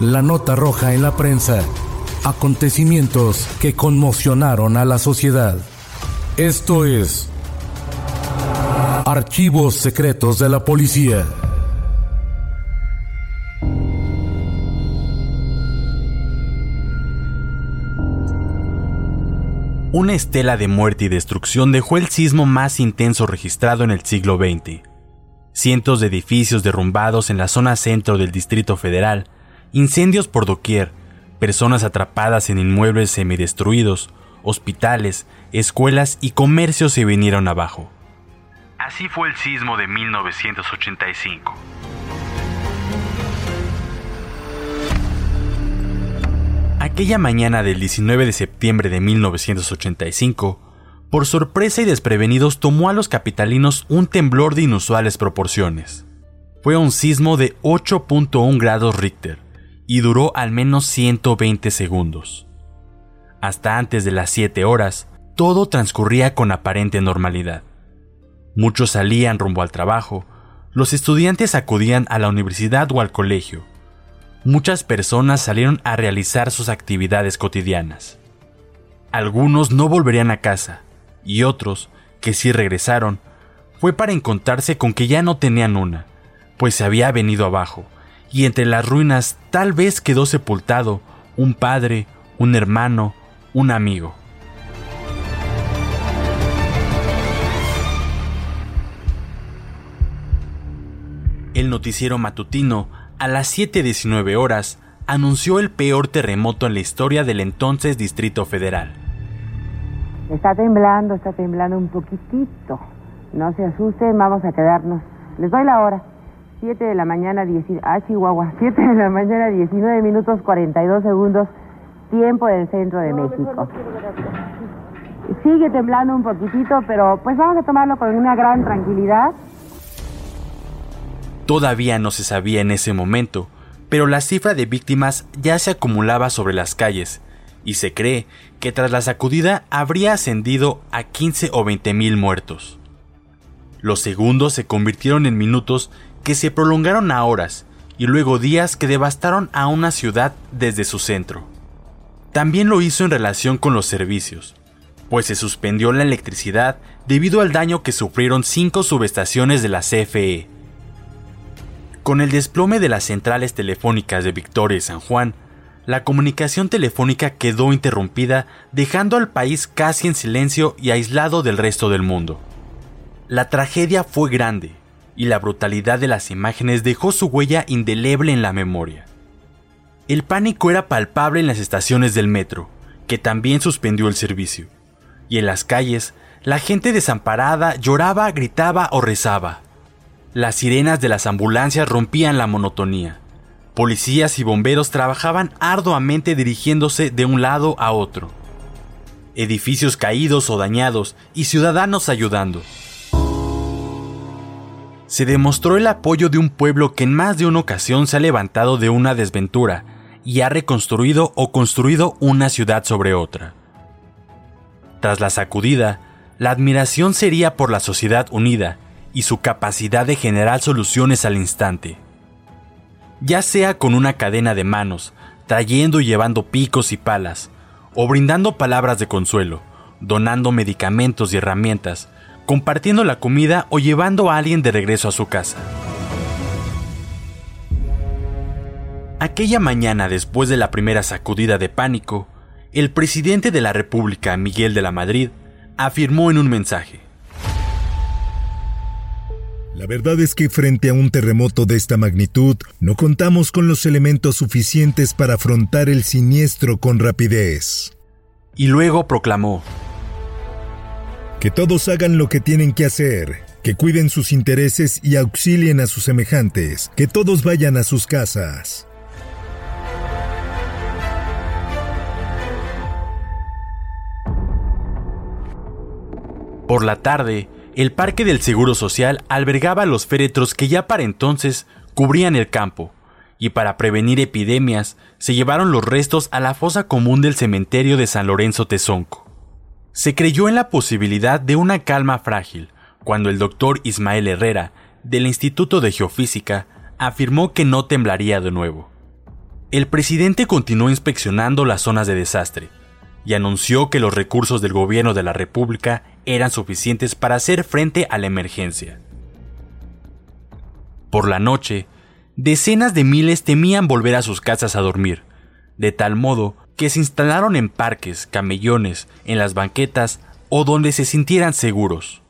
La nota roja en la prensa. Acontecimientos que conmocionaron a la sociedad. Esto es Archivos Secretos de la Policía. Una estela de muerte y destrucción dejó el sismo más intenso registrado en el siglo XX. Cientos de edificios derrumbados en la zona centro del Distrito Federal, incendios por doquier, personas atrapadas en inmuebles semidestruidos, hospitales, escuelas y comercios se vinieron abajo. Así fue el sismo de 1985. Aquella mañana del 19 de septiembre de 1985, por sorpresa y desprevenidos tomó a los capitalinos un temblor de inusuales proporciones. Fue un sismo de 8.1 grados Richter y duró al menos 120 segundos. Hasta antes de las 7 horas, todo transcurría con aparente normalidad. Muchos salían rumbo al trabajo, los estudiantes acudían a la universidad o al colegio, muchas personas salieron a realizar sus actividades cotidianas. Algunos no volverían a casa y otros, que sí regresaron, fue para encontrarse con que ya no tenían una, pues se había venido abajo, y entre las ruinas tal vez quedó sepultado un padre, un hermano, un amigo. El noticiero matutino a las 7.19 horas, anunció el peor terremoto en la historia del entonces Distrito Federal. Está temblando, está temblando un poquitito. No se asusten, vamos a quedarnos. Les doy la hora. 7 de la mañana, 10, ah, Chihuahua, 7 de la mañana, 19 minutos 42 segundos, tiempo del centro de México. Sigue temblando un poquitito, pero pues vamos a tomarlo con una gran tranquilidad. Todavía no se sabía en ese momento, pero la cifra de víctimas ya se acumulaba sobre las calles, y se cree que tras la sacudida habría ascendido a 15 o 20 mil muertos. Los segundos se convirtieron en minutos que se prolongaron a horas y luego días que devastaron a una ciudad desde su centro. También lo hizo en relación con los servicios, pues se suspendió la electricidad debido al daño que sufrieron cinco subestaciones de la CFE, con el desplome de las centrales telefónicas de Victoria y San Juan, la comunicación telefónica quedó interrumpida, dejando al país casi en silencio y aislado del resto del mundo. La tragedia fue grande, y la brutalidad de las imágenes dejó su huella indeleble en la memoria. El pánico era palpable en las estaciones del metro, que también suspendió el servicio, y en las calles, la gente desamparada lloraba, gritaba o rezaba. Las sirenas de las ambulancias rompían la monotonía. Policías y bomberos trabajaban arduamente dirigiéndose de un lado a otro. Edificios caídos o dañados y ciudadanos ayudando. Se demostró el apoyo de un pueblo que en más de una ocasión se ha levantado de una desventura y ha reconstruido o construido una ciudad sobre otra. Tras la sacudida, la admiración sería por la sociedad unida y su capacidad de generar soluciones al instante. Ya sea con una cadena de manos, trayendo y llevando picos y palas, o brindando palabras de consuelo, donando medicamentos y herramientas, compartiendo la comida o llevando a alguien de regreso a su casa. Aquella mañana después de la primera sacudida de pánico, el presidente de la República, Miguel de la Madrid, afirmó en un mensaje. La verdad es que frente a un terremoto de esta magnitud, no contamos con los elementos suficientes para afrontar el siniestro con rapidez. Y luego proclamó. Que todos hagan lo que tienen que hacer, que cuiden sus intereses y auxilien a sus semejantes, que todos vayan a sus casas. Por la tarde, el Parque del Seguro Social albergaba los féretros que ya para entonces cubrían el campo, y para prevenir epidemias se llevaron los restos a la fosa común del cementerio de San Lorenzo Tezonco. Se creyó en la posibilidad de una calma frágil cuando el doctor Ismael Herrera, del Instituto de Geofísica, afirmó que no temblaría de nuevo. El presidente continuó inspeccionando las zonas de desastre, y anunció que los recursos del gobierno de la República eran suficientes para hacer frente a la emergencia. Por la noche, decenas de miles temían volver a sus casas a dormir, de tal modo que se instalaron en parques, camellones, en las banquetas o donde se sintieran seguros.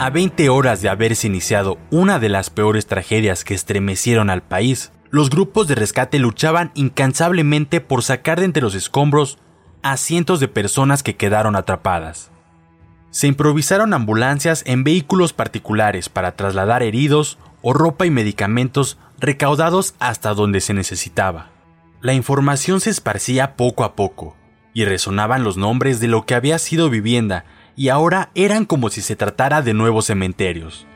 A 20 horas de haberse iniciado una de las peores tragedias que estremecieron al país, los grupos de rescate luchaban incansablemente por sacar de entre los escombros a cientos de personas que quedaron atrapadas. Se improvisaron ambulancias en vehículos particulares para trasladar heridos o ropa y medicamentos recaudados hasta donde se necesitaba. La información se esparcía poco a poco, y resonaban los nombres de lo que había sido vivienda y ahora eran como si se tratara de nuevos cementerios.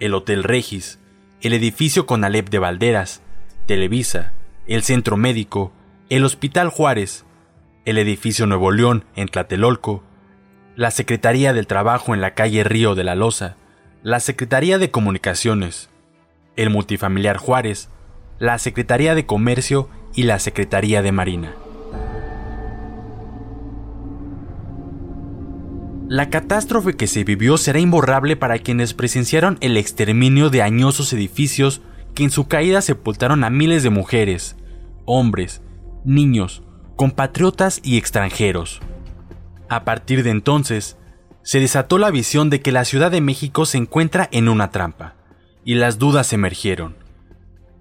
El Hotel Regis, el edificio con Alep de Valderas, Televisa, el Centro Médico, el Hospital Juárez, el edificio Nuevo León en Tlatelolco, la Secretaría del Trabajo en la calle Río de la Loza, la Secretaría de Comunicaciones, el Multifamiliar Juárez, la Secretaría de Comercio y la Secretaría de Marina. La catástrofe que se vivió será imborrable para quienes presenciaron el exterminio de añosos edificios que en su caída sepultaron a miles de mujeres, hombres, niños, compatriotas y extranjeros. A partir de entonces, se desató la visión de que la Ciudad de México se encuentra en una trampa, y las dudas emergieron.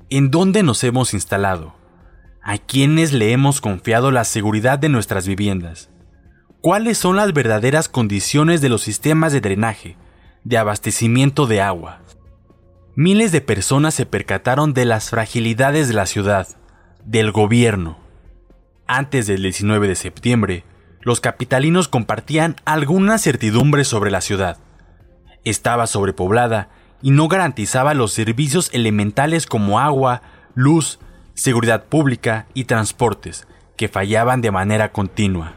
¿En dónde nos hemos instalado? ¿A quiénes le hemos confiado la seguridad de nuestras viviendas? cuáles son las verdaderas condiciones de los sistemas de drenaje, de abastecimiento de agua. Miles de personas se percataron de las fragilidades de la ciudad, del gobierno. Antes del 19 de septiembre, los capitalinos compartían alguna certidumbre sobre la ciudad. Estaba sobrepoblada y no garantizaba los servicios elementales como agua, luz, seguridad pública y transportes, que fallaban de manera continua.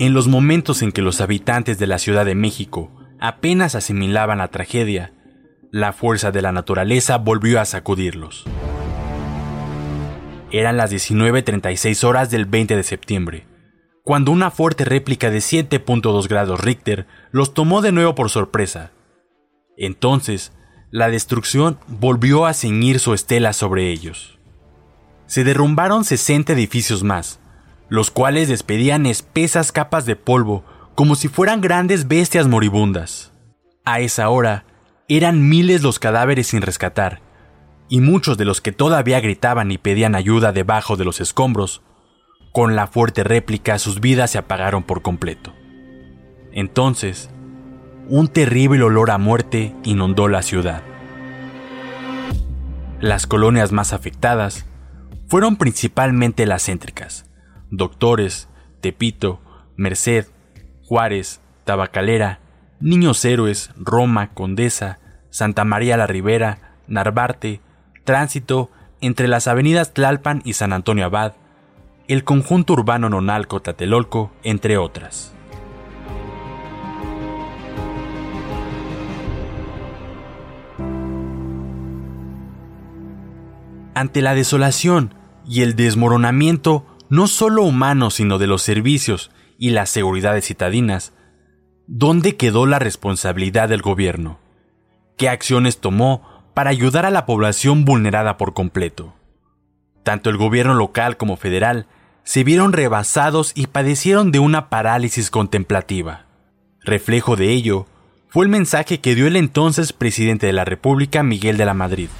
En los momentos en que los habitantes de la Ciudad de México apenas asimilaban la tragedia, la fuerza de la naturaleza volvió a sacudirlos. Eran las 19.36 horas del 20 de septiembre, cuando una fuerte réplica de 7.2 grados Richter los tomó de nuevo por sorpresa. Entonces, la destrucción volvió a ceñir su estela sobre ellos. Se derrumbaron 60 edificios más, los cuales despedían espesas capas de polvo como si fueran grandes bestias moribundas. A esa hora, eran miles los cadáveres sin rescatar, y muchos de los que todavía gritaban y pedían ayuda debajo de los escombros, con la fuerte réplica sus vidas se apagaron por completo. Entonces, un terrible olor a muerte inundó la ciudad. Las colonias más afectadas fueron principalmente las céntricas, Doctores, Tepito, Merced, Juárez, Tabacalera, Niños Héroes, Roma, Condesa, Santa María la Ribera, Narvarte, Tránsito, entre las avenidas Tlalpan y San Antonio Abad, el conjunto urbano Nonalco Tatelolco, entre otras. ante la desolación y el desmoronamiento no solo humano sino de los servicios y las seguridades citadinas, ¿dónde quedó la responsabilidad del gobierno? ¿Qué acciones tomó para ayudar a la población vulnerada por completo? Tanto el gobierno local como federal se vieron rebasados y padecieron de una parálisis contemplativa. Reflejo de ello fue el mensaje que dio el entonces presidente de la República, Miguel de la Madrid,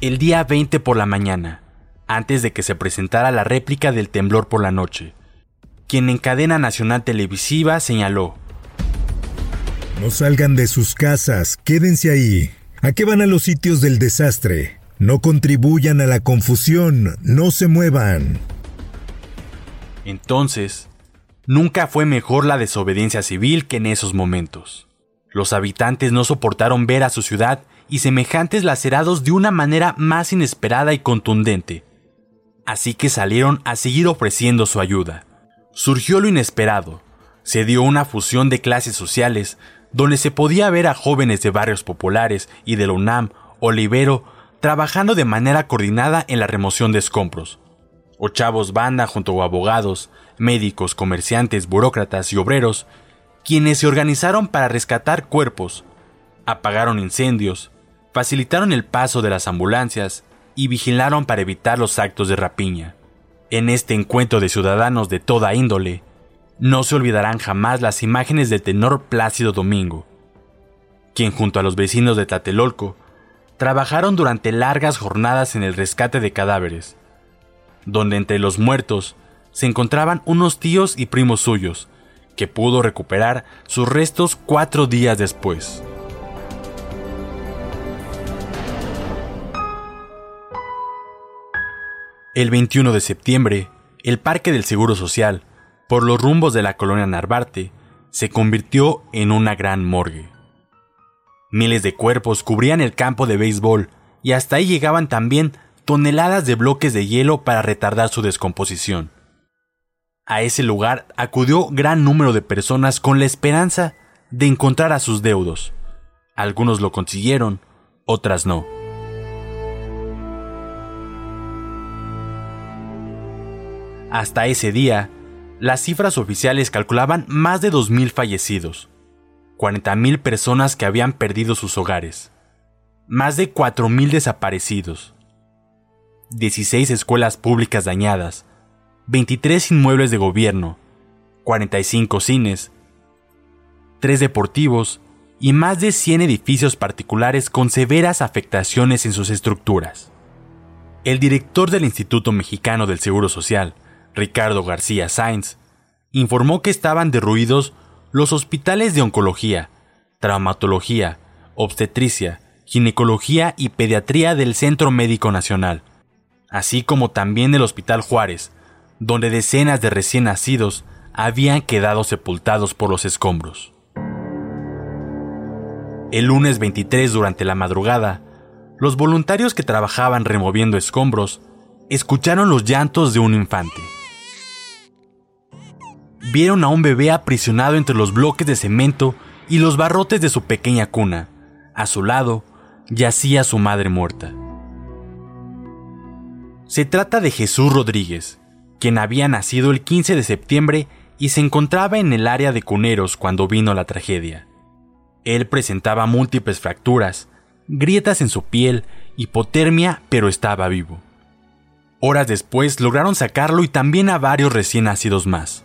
el día 20 por la mañana, antes de que se presentara la réplica del temblor por la noche, quien en cadena nacional televisiva señaló, No salgan de sus casas, quédense ahí. ¿A qué van a los sitios del desastre? No contribuyan a la confusión, no se muevan. Entonces, nunca fue mejor la desobediencia civil que en esos momentos. Los habitantes no soportaron ver a su ciudad y semejantes lacerados de una manera más inesperada y contundente. Así que salieron a seguir ofreciendo su ayuda. Surgió lo inesperado. Se dio una fusión de clases sociales donde se podía ver a jóvenes de barrios populares y de la UNAM o Libero trabajando de manera coordinada en la remoción de escombros. O chavos banda junto a abogados, médicos, comerciantes, burócratas y obreros quienes se organizaron para rescatar cuerpos, apagaron incendios, facilitaron el paso de las ambulancias y vigilaron para evitar los actos de rapiña. En este encuentro de ciudadanos de toda índole, no se olvidarán jamás las imágenes del tenor Plácido Domingo, quien junto a los vecinos de Tlatelolco trabajaron durante largas jornadas en el rescate de cadáveres, donde entre los muertos se encontraban unos tíos y primos suyos, que pudo recuperar sus restos cuatro días después. El 21 de septiembre, el Parque del Seguro Social, por los rumbos de la colonia Narvarte, se convirtió en una gran morgue. Miles de cuerpos cubrían el campo de béisbol y hasta ahí llegaban también toneladas de bloques de hielo para retardar su descomposición. A ese lugar acudió gran número de personas con la esperanza de encontrar a sus deudos. Algunos lo consiguieron, otras no. Hasta ese día, las cifras oficiales calculaban más de 2.000 fallecidos, 40.000 personas que habían perdido sus hogares, más de 4.000 desaparecidos, 16 escuelas públicas dañadas, 23 inmuebles de gobierno, 45 cines, 3 deportivos y más de 100 edificios particulares con severas afectaciones en sus estructuras. El director del Instituto Mexicano del Seguro Social, Ricardo García Sainz, informó que estaban derruidos los hospitales de oncología, traumatología, obstetricia, ginecología y pediatría del Centro Médico Nacional, así como también del Hospital Juárez, donde decenas de recién nacidos habían quedado sepultados por los escombros. El lunes 23 durante la madrugada, los voluntarios que trabajaban removiendo escombros escucharon los llantos de un infante. Vieron a un bebé aprisionado entre los bloques de cemento y los barrotes de su pequeña cuna. A su lado yacía su madre muerta. Se trata de Jesús Rodríguez, quien había nacido el 15 de septiembre y se encontraba en el área de Cuneros cuando vino la tragedia. Él presentaba múltiples fracturas, grietas en su piel, hipotermia, pero estaba vivo. Horas después lograron sacarlo y también a varios recién nacidos más.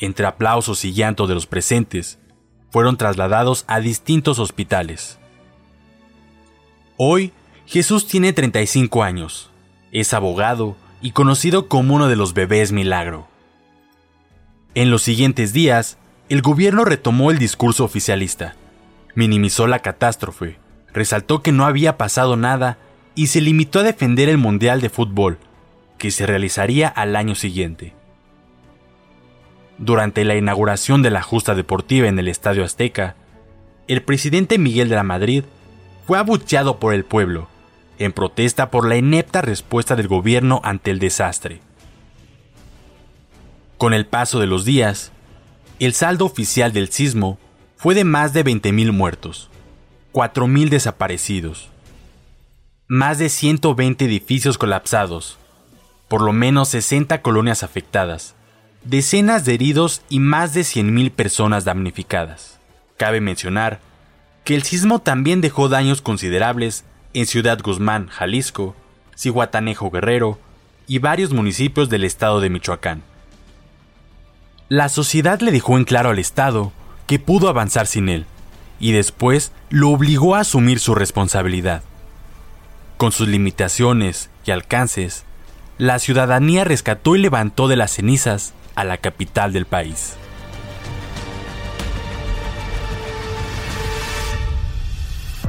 Entre aplausos y llanto de los presentes, fueron trasladados a distintos hospitales. Hoy, Jesús tiene 35 años, es abogado y conocido como uno de los bebés milagro. En los siguientes días, el gobierno retomó el discurso oficialista, minimizó la catástrofe, resaltó que no había pasado nada y se limitó a defender el Mundial de Fútbol, que se realizaría al año siguiente. Durante la inauguración de la justa deportiva en el Estadio Azteca, el presidente Miguel de la Madrid fue abucheado por el pueblo en protesta por la inepta respuesta del gobierno ante el desastre. Con el paso de los días, el saldo oficial del sismo fue de más de 20.000 muertos, 4.000 desaparecidos, más de 120 edificios colapsados, por lo menos 60 colonias afectadas, decenas de heridos y más de 100.000 personas damnificadas. Cabe mencionar que el sismo también dejó daños considerables en Ciudad Guzmán, Jalisco, Cihuatanejo Guerrero y varios municipios del estado de Michoacán. La sociedad le dejó en claro al Estado que pudo avanzar sin él, y después lo obligó a asumir su responsabilidad. Con sus limitaciones y alcances, la ciudadanía rescató y levantó de las cenizas a la capital del país.